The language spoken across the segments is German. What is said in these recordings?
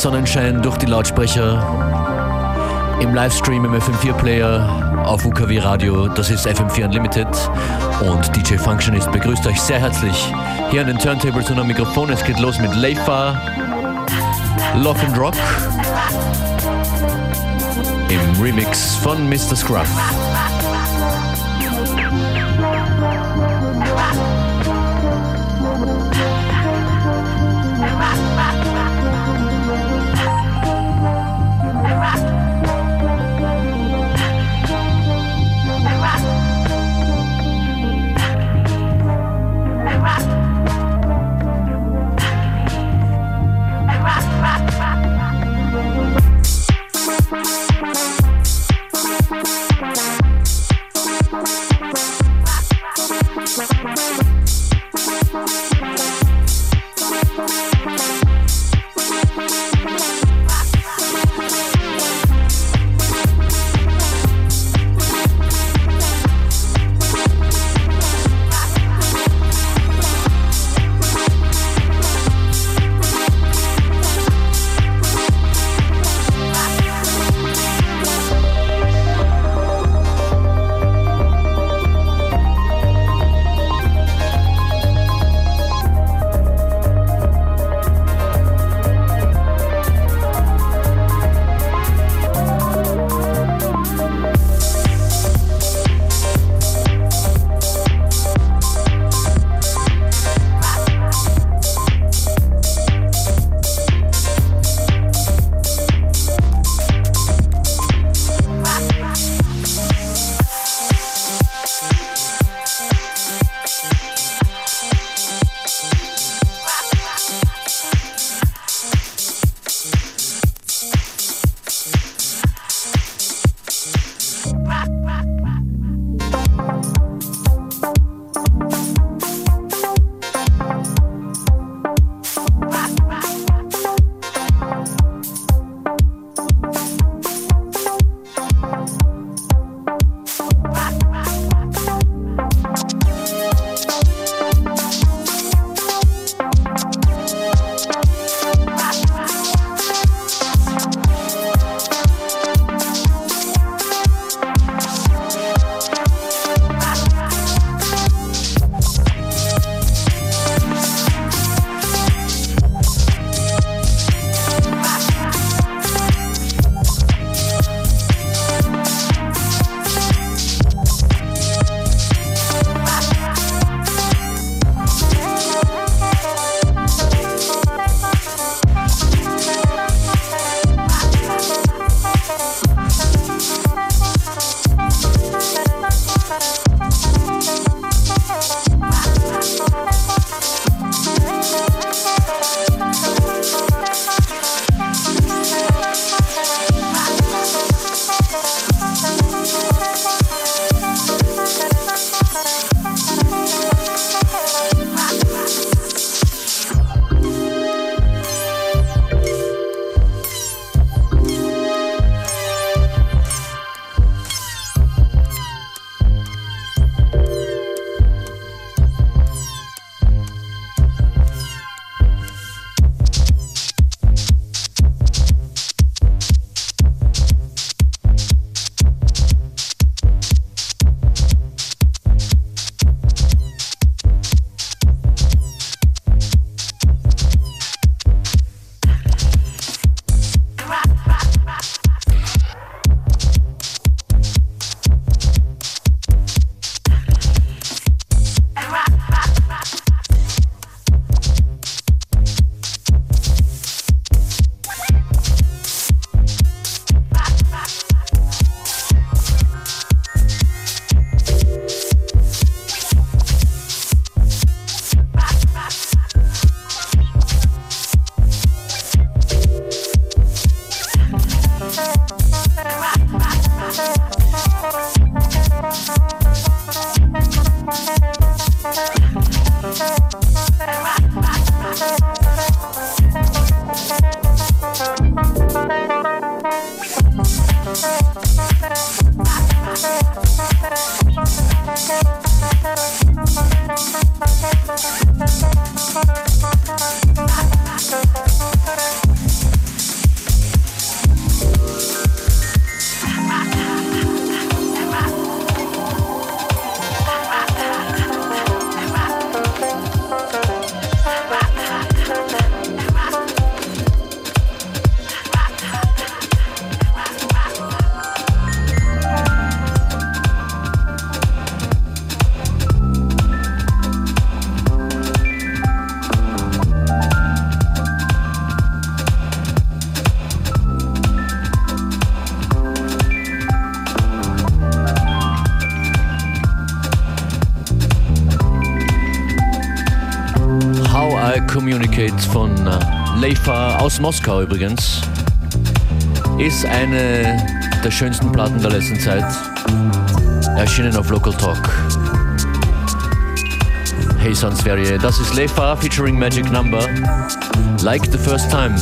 Sonnenschein durch die Lautsprecher. Im Livestream im FM4-Player auf UKW Radio, das ist FM4 Unlimited. Und DJ Functionist begrüßt euch sehr herzlich hier an den Turntables und am Mikrofon. Es geht los mit Leifa, Lock and Rock im Remix von Mr. Scruff. Thank Leifa aus Moskau übrigens. Ist eine der schönsten Platten der letzten Zeit. Erschienen auf Local Talk. Hey Sansverje, das ist Leifa featuring Magic Number. Like the first time.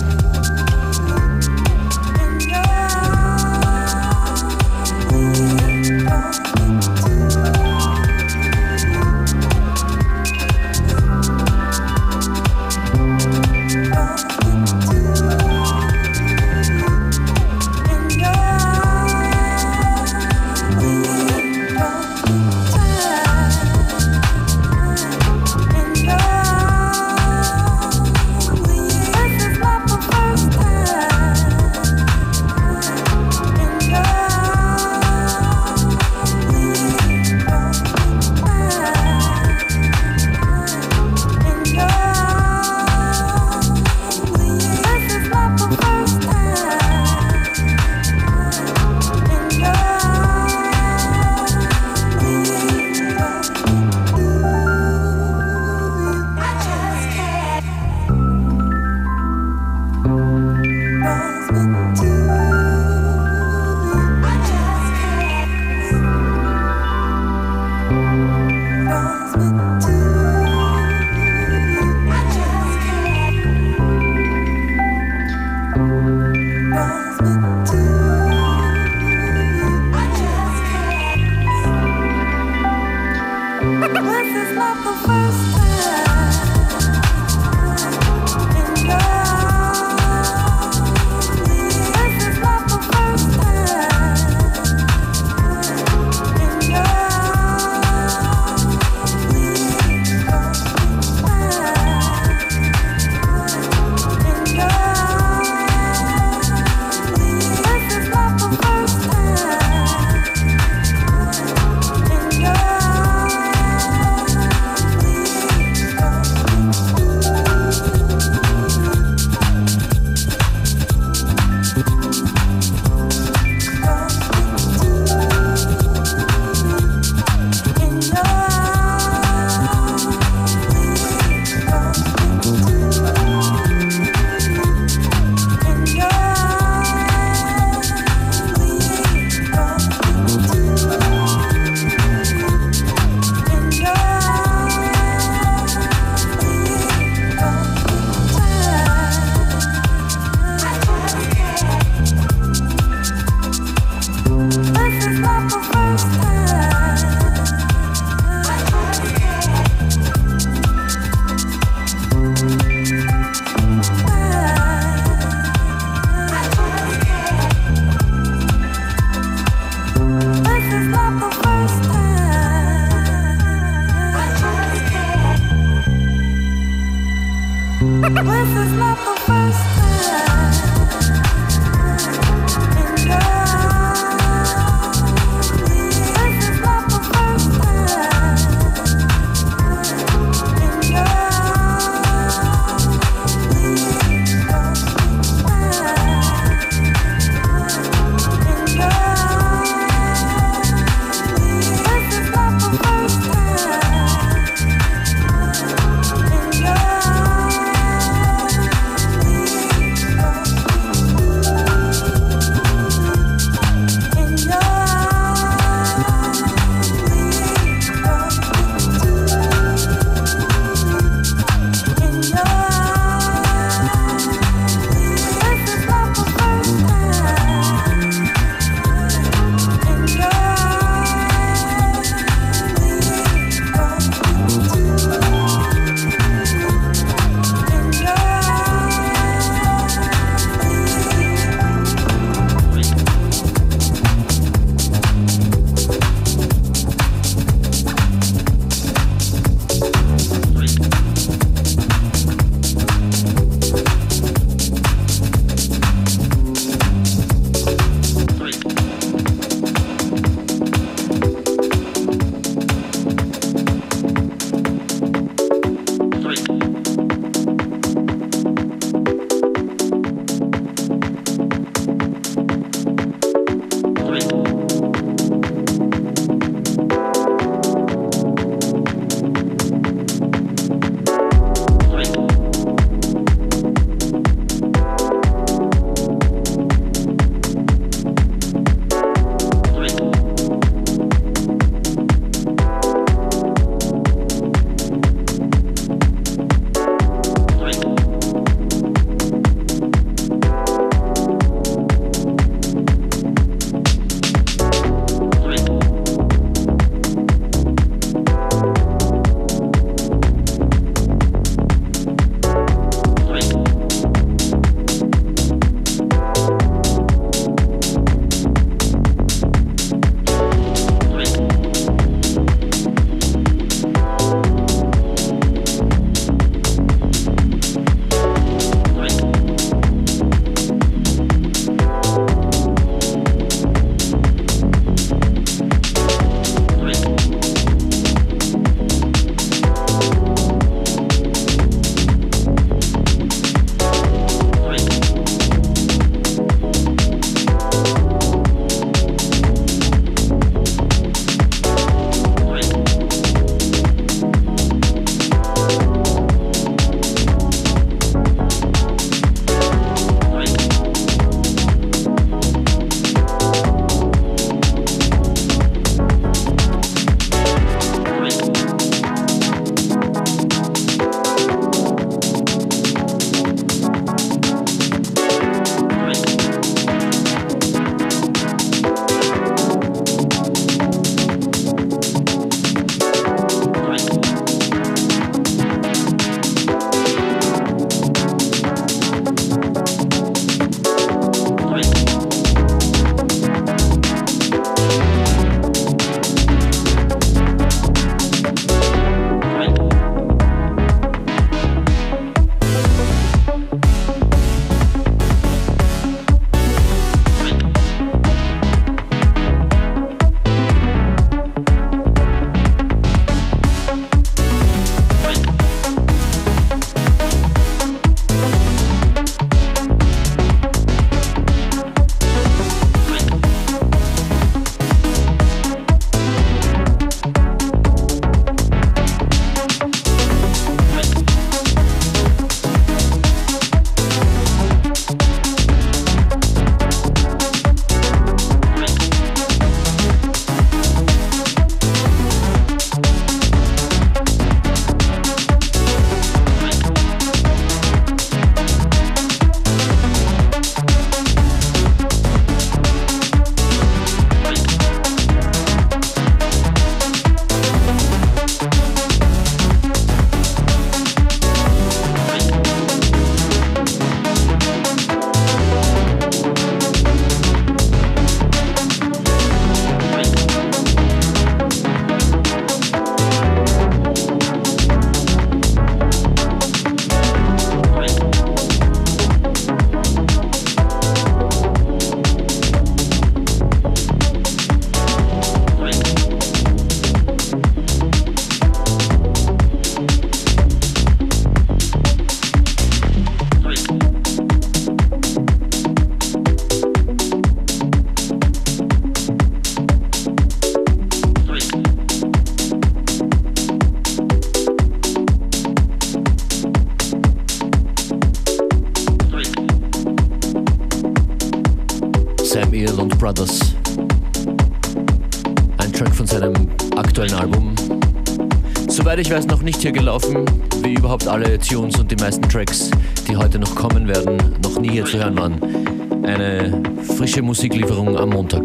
Nicht hier gelaufen, wie überhaupt alle Tunes und die meisten Tracks, die heute noch kommen werden, noch nie hier zu hören waren. Eine frische Musiklieferung am Montag.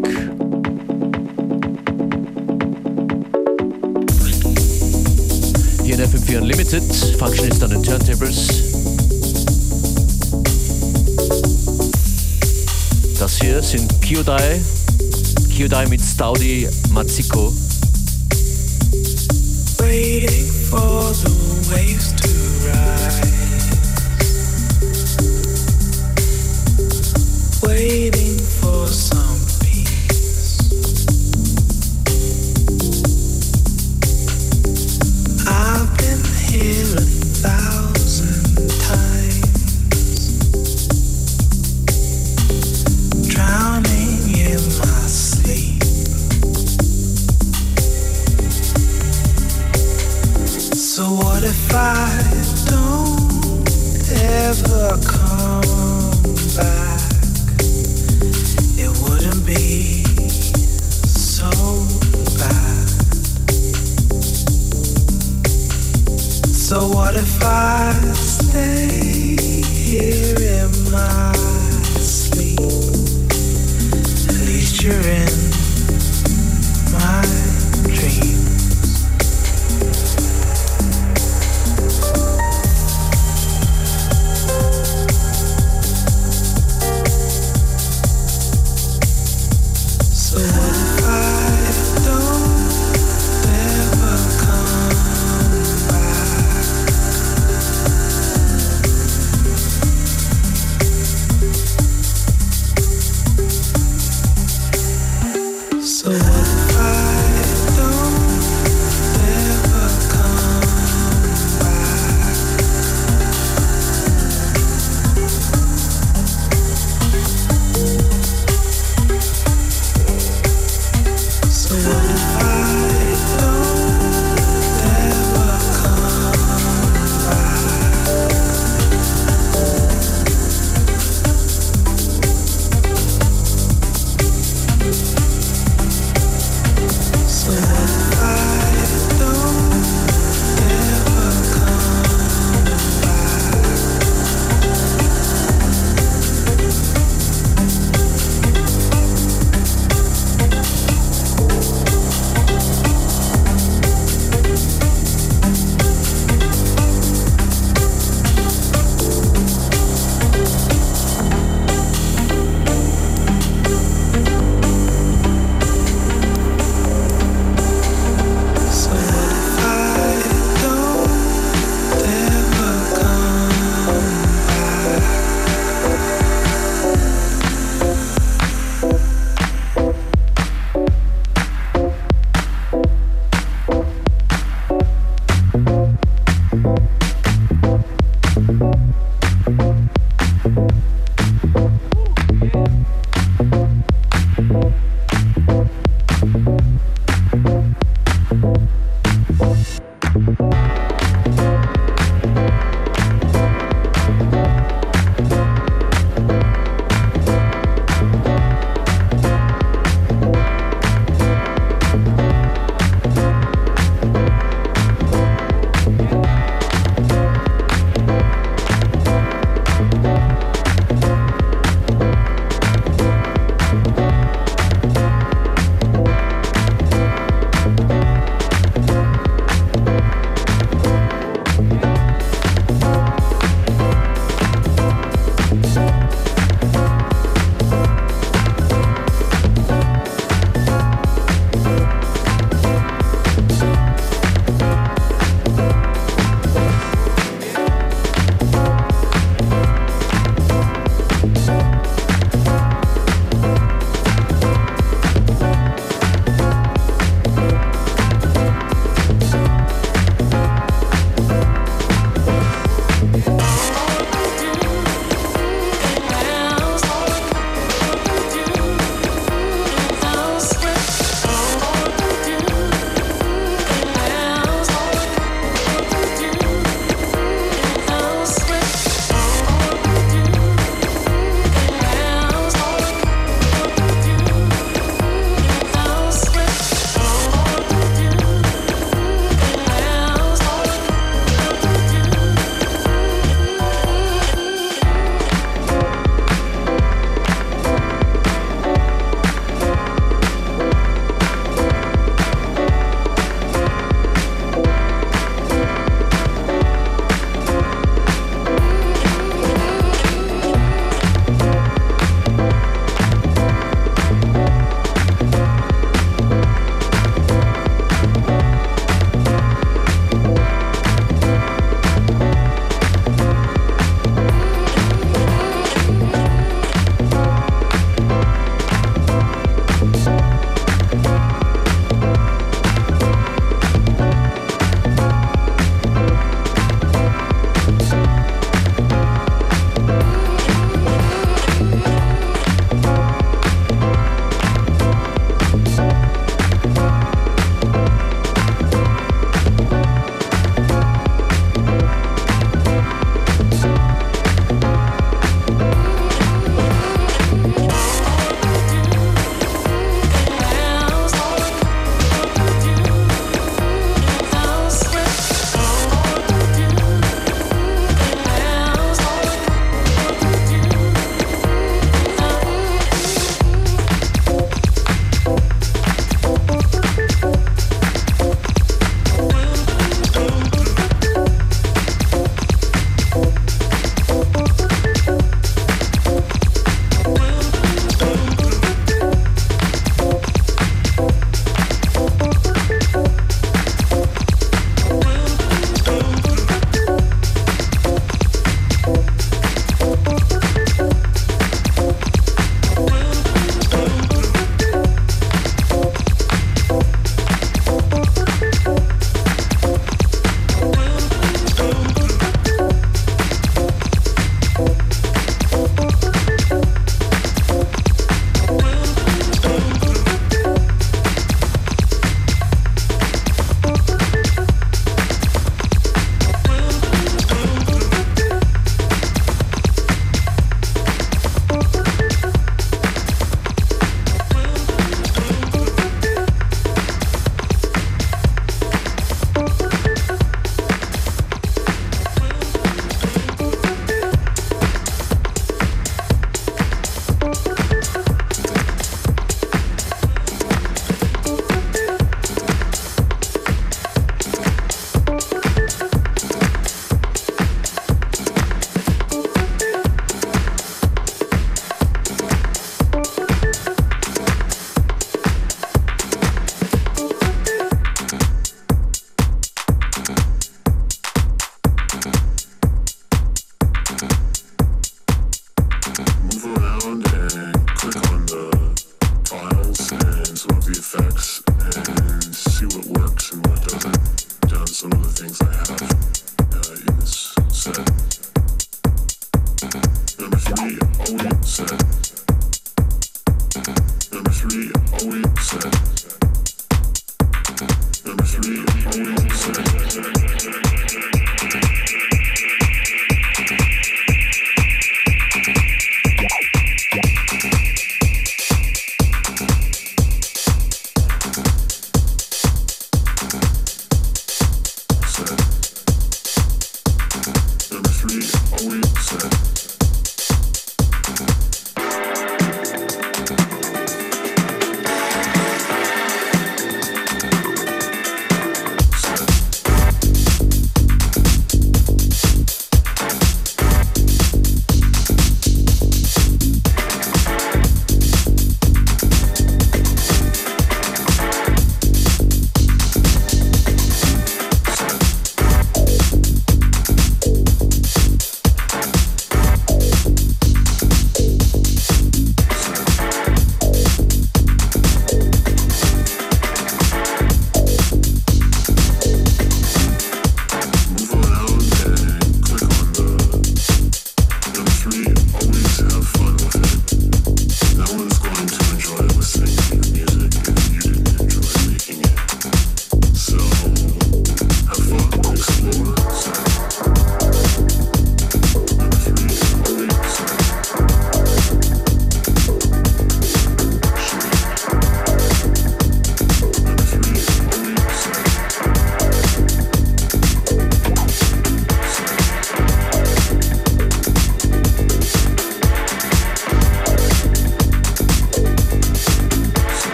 Hier in FM4 Unlimited, Functionist an den Turntables. Das hier sind Kyodai, Kyodai mit Staudi Matsiko. Waiting for the waves to rise. Waiting for some peace. I've been here a thousand so bad. So what if I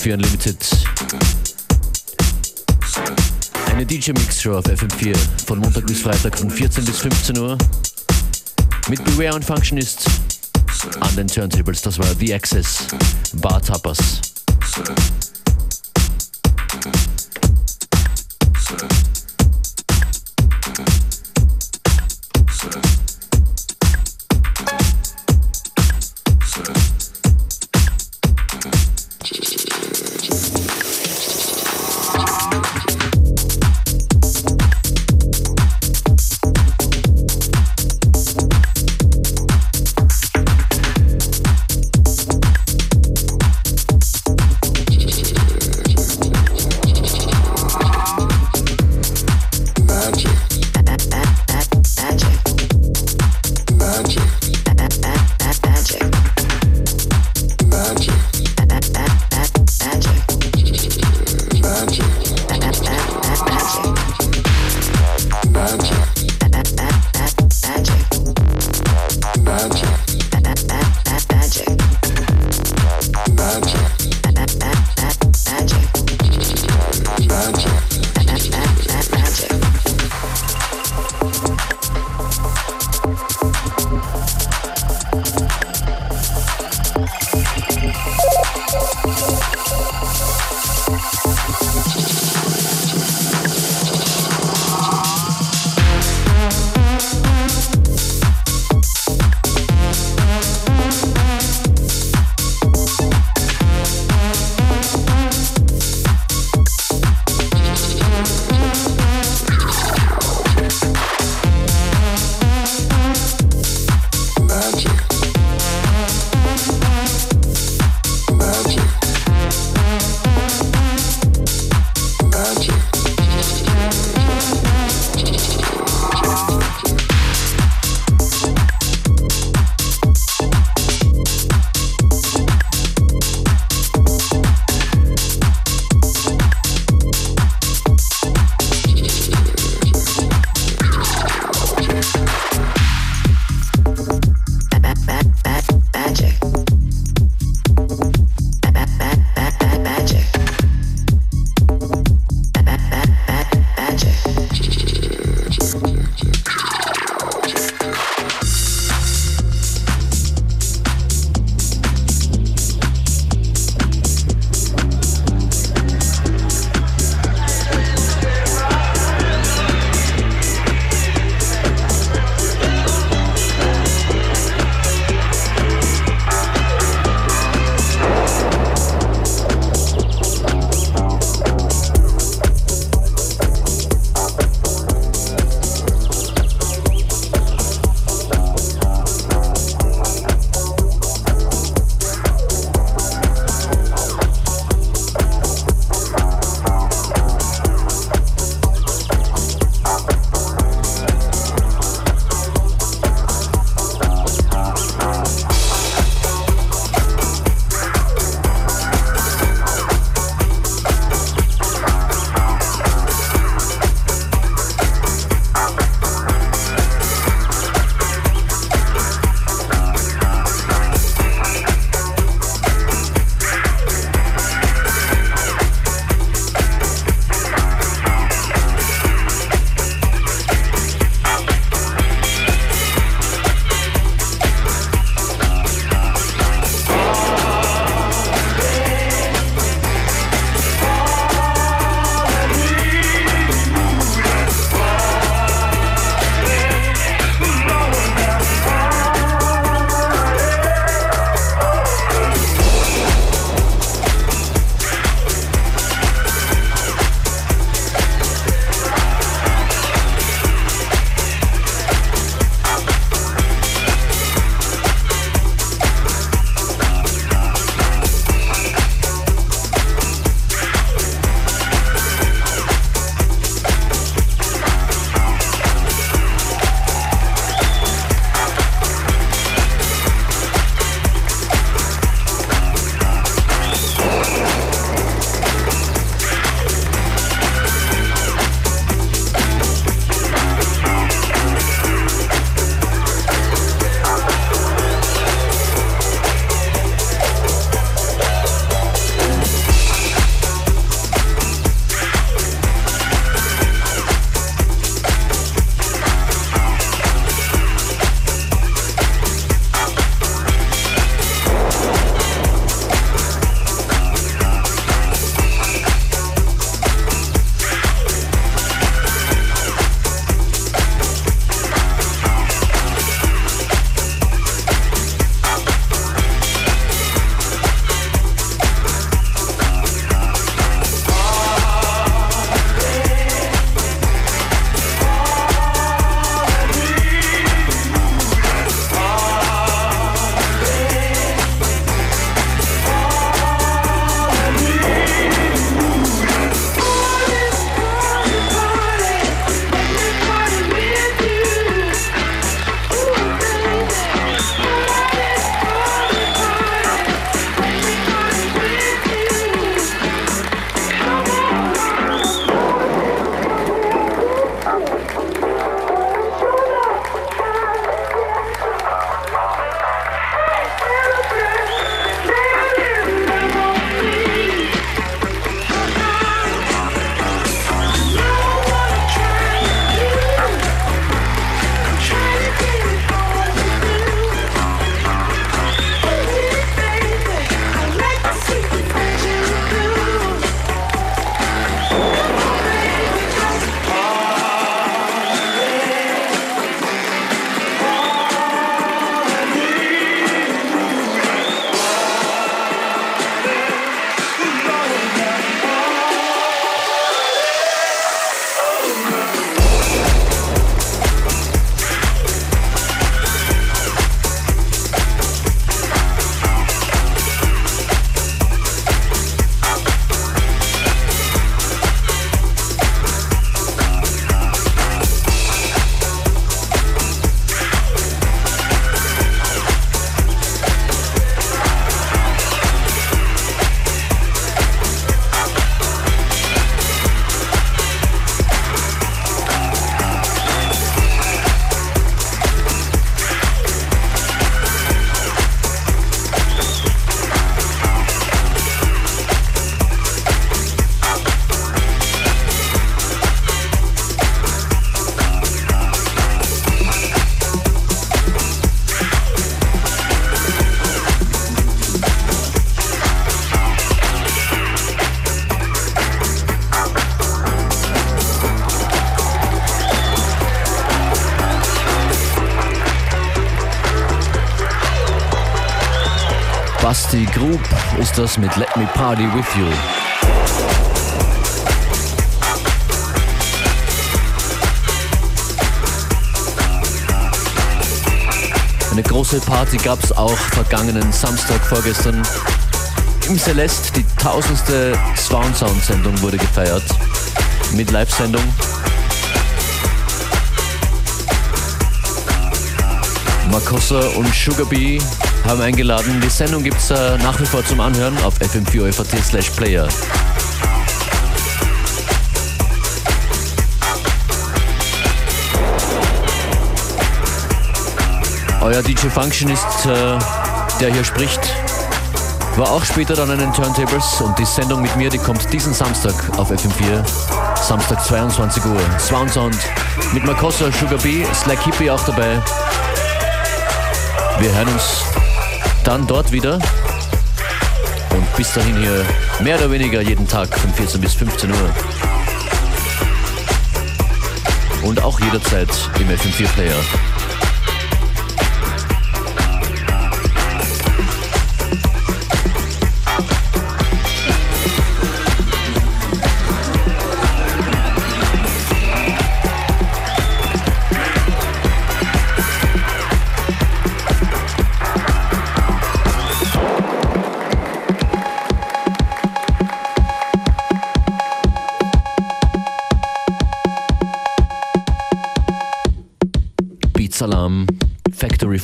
FM4 Unlimited. Eine DJ-Mix-Show auf FM4 von Montag bis Freitag von 14 bis 15 Uhr. Mit Beware und Functionist an den Turntables, das war The Access, Bar Tapas. Basti Group ist das mit Let Me Party With You. Eine große Party gab es auch vergangenen Samstag vorgestern. Im Celeste die tausendste Swan Sound Sendung wurde gefeiert. Mit Live-Sendung. Makossa und Sugar Bee haben eingeladen. Die Sendung gibt es äh, nach wie vor zum Anhören auf fm4 slash player. Euer DJ Functionist, äh, der hier spricht, war auch später dann an den Turntables und die Sendung mit mir, die kommt diesen Samstag auf FM4. Samstag 22 Uhr. Swan Sound mit Makossa, Sugar Bee, Slack Hippie auch dabei. Wir hören uns dann dort wieder. Und bis dahin hier mehr oder weniger jeden Tag von 14 bis 15 Uhr. Und auch jederzeit im FM4-Player. Salam,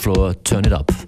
Floor, Turn It Up.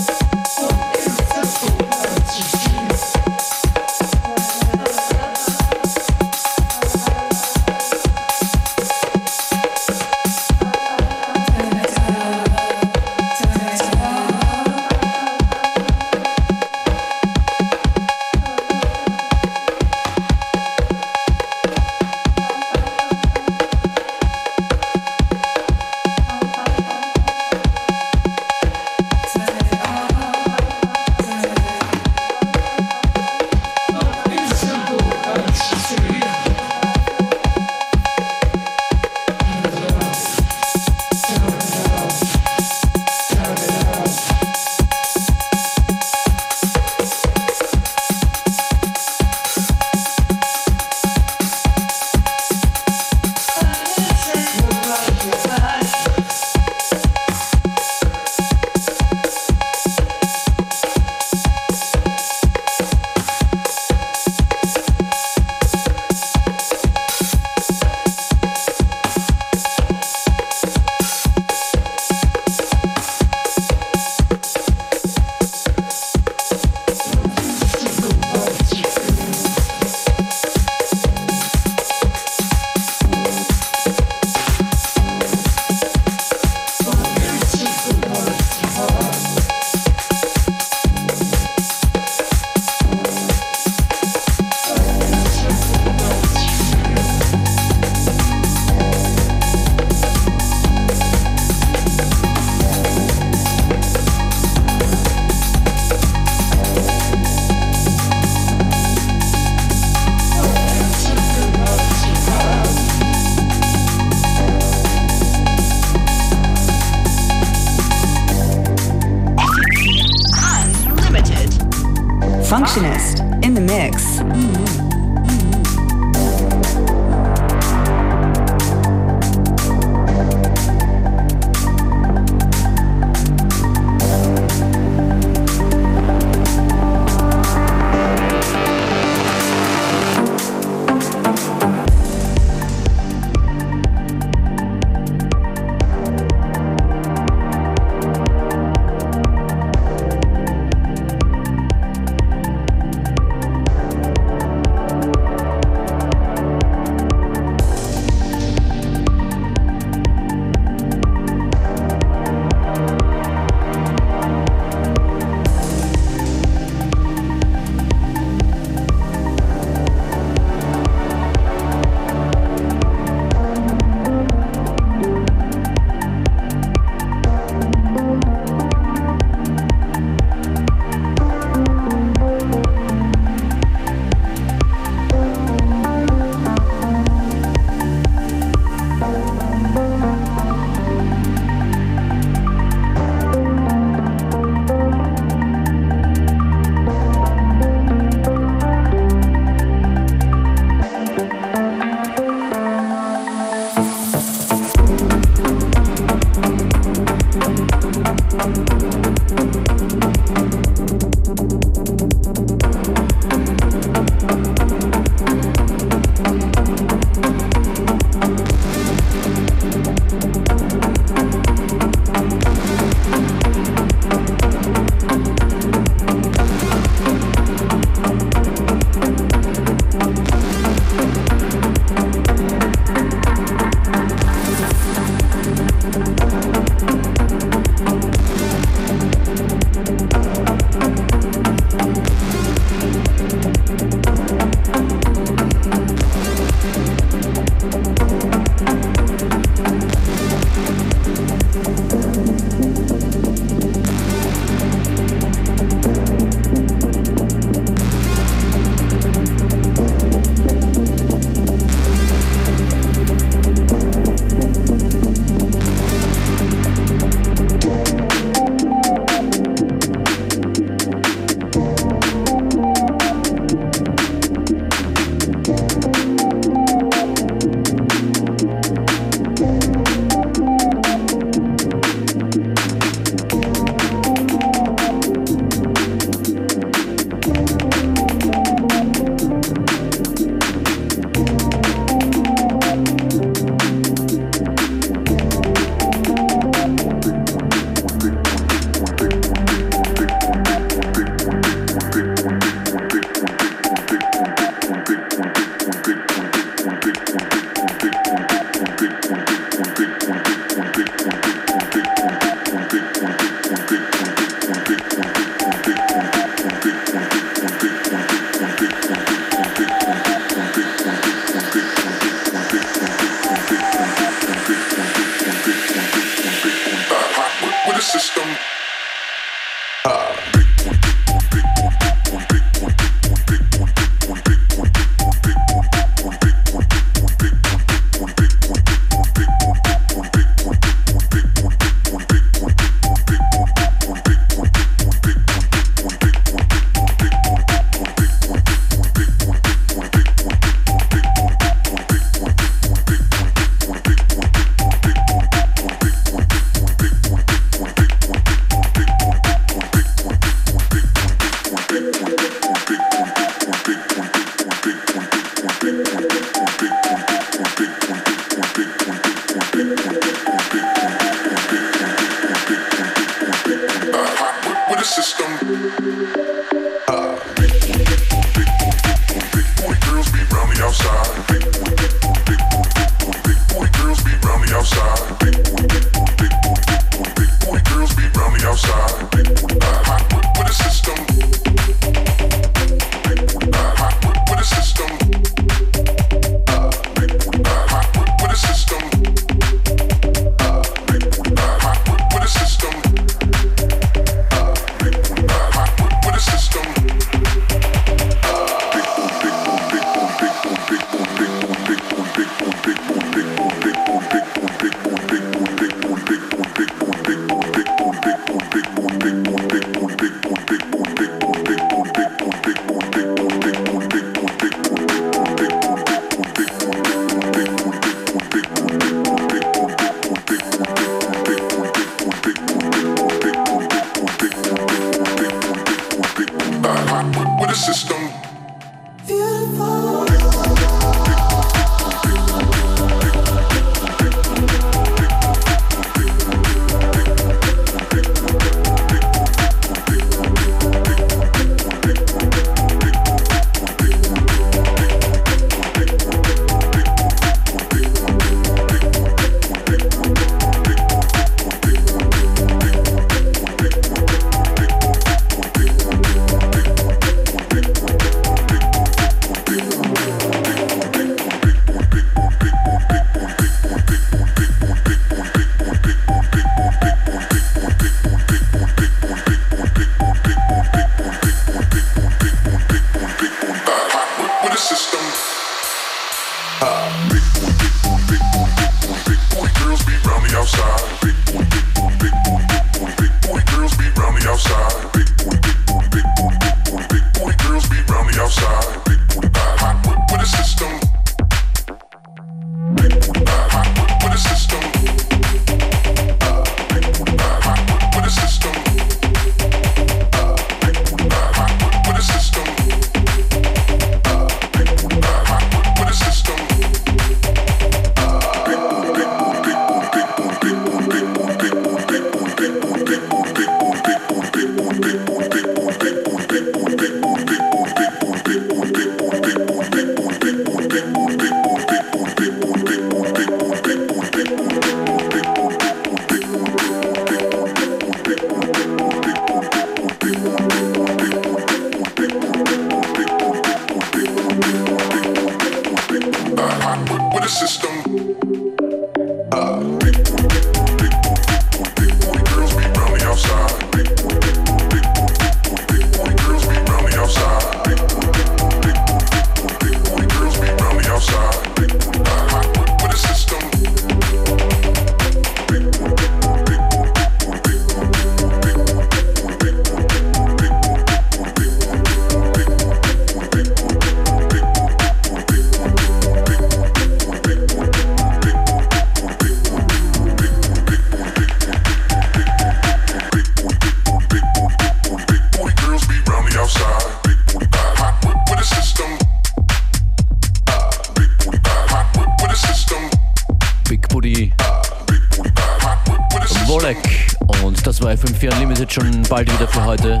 Bald wieder für heute.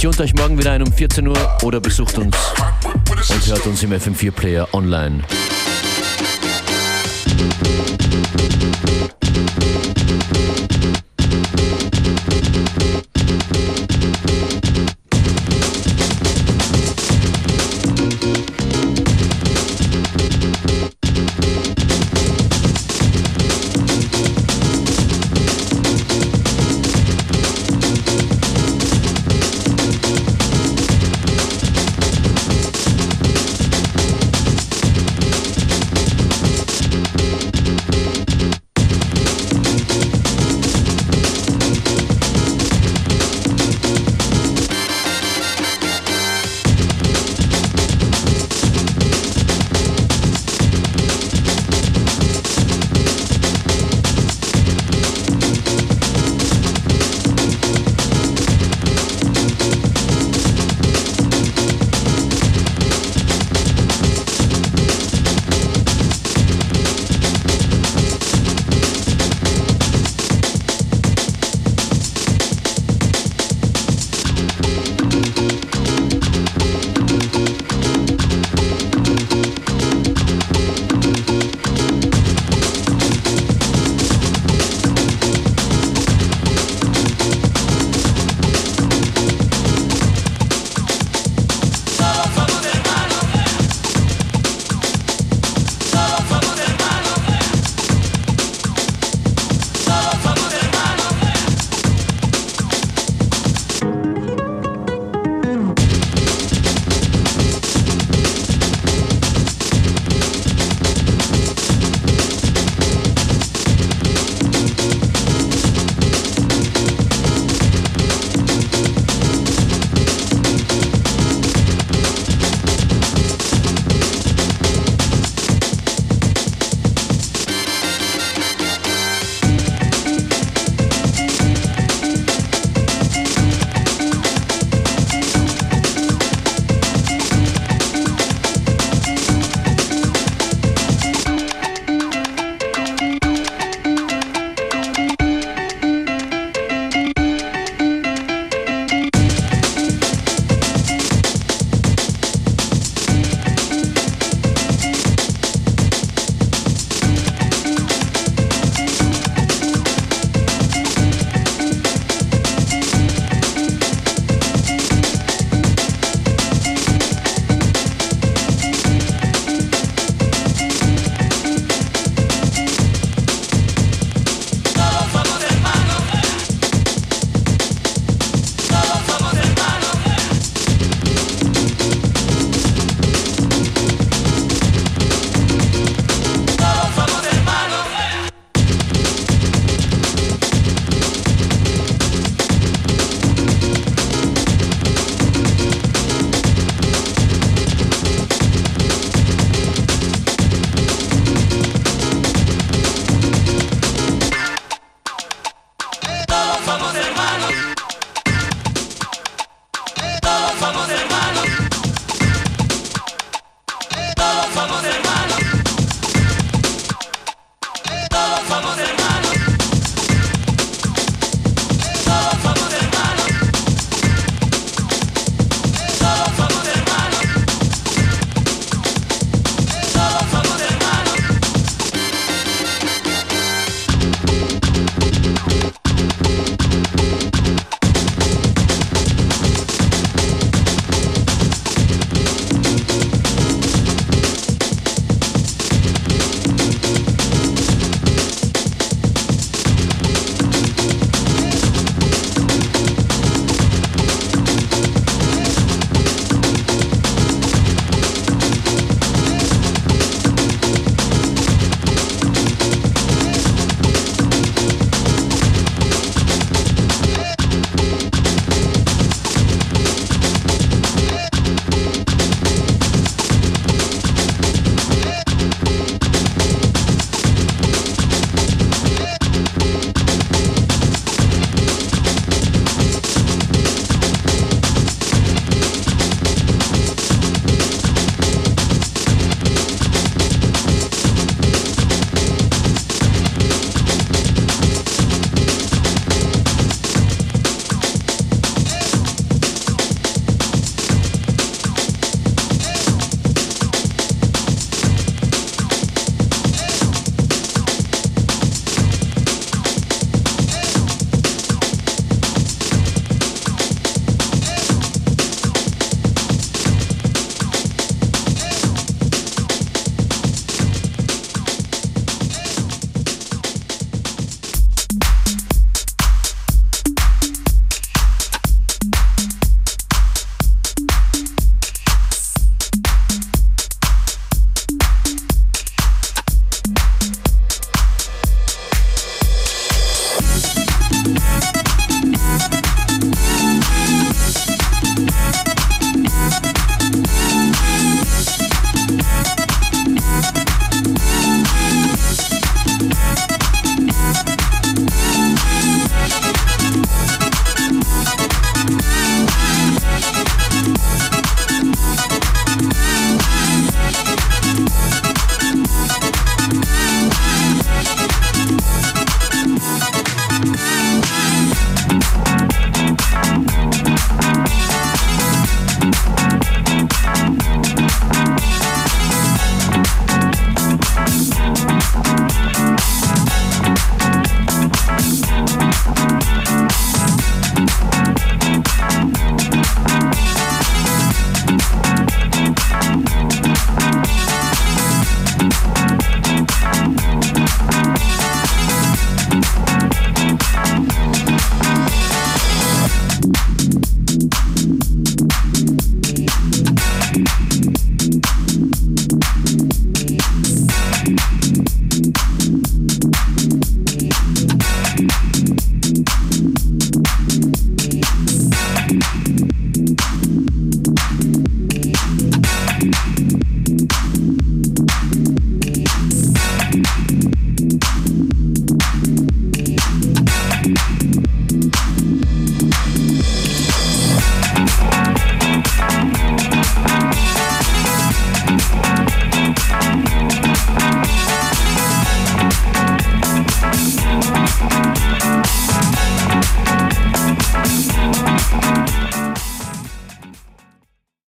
Tunt euch morgen wieder ein um 14 Uhr oder besucht uns und hört uns im FM4 Player online.